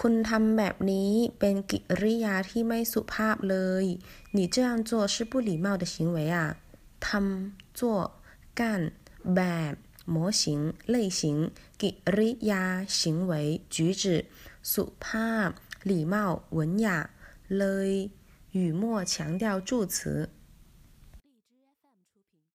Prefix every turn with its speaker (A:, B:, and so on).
A: คุณทำแบบนี้เป็นกิริยาที่ไม่สุภาพเลย你这样做是不礼貌的行为啊ทำ做干แบบ模型类型กิริยา行为举止สุภาพ礼貌文雅เลย语末强调助词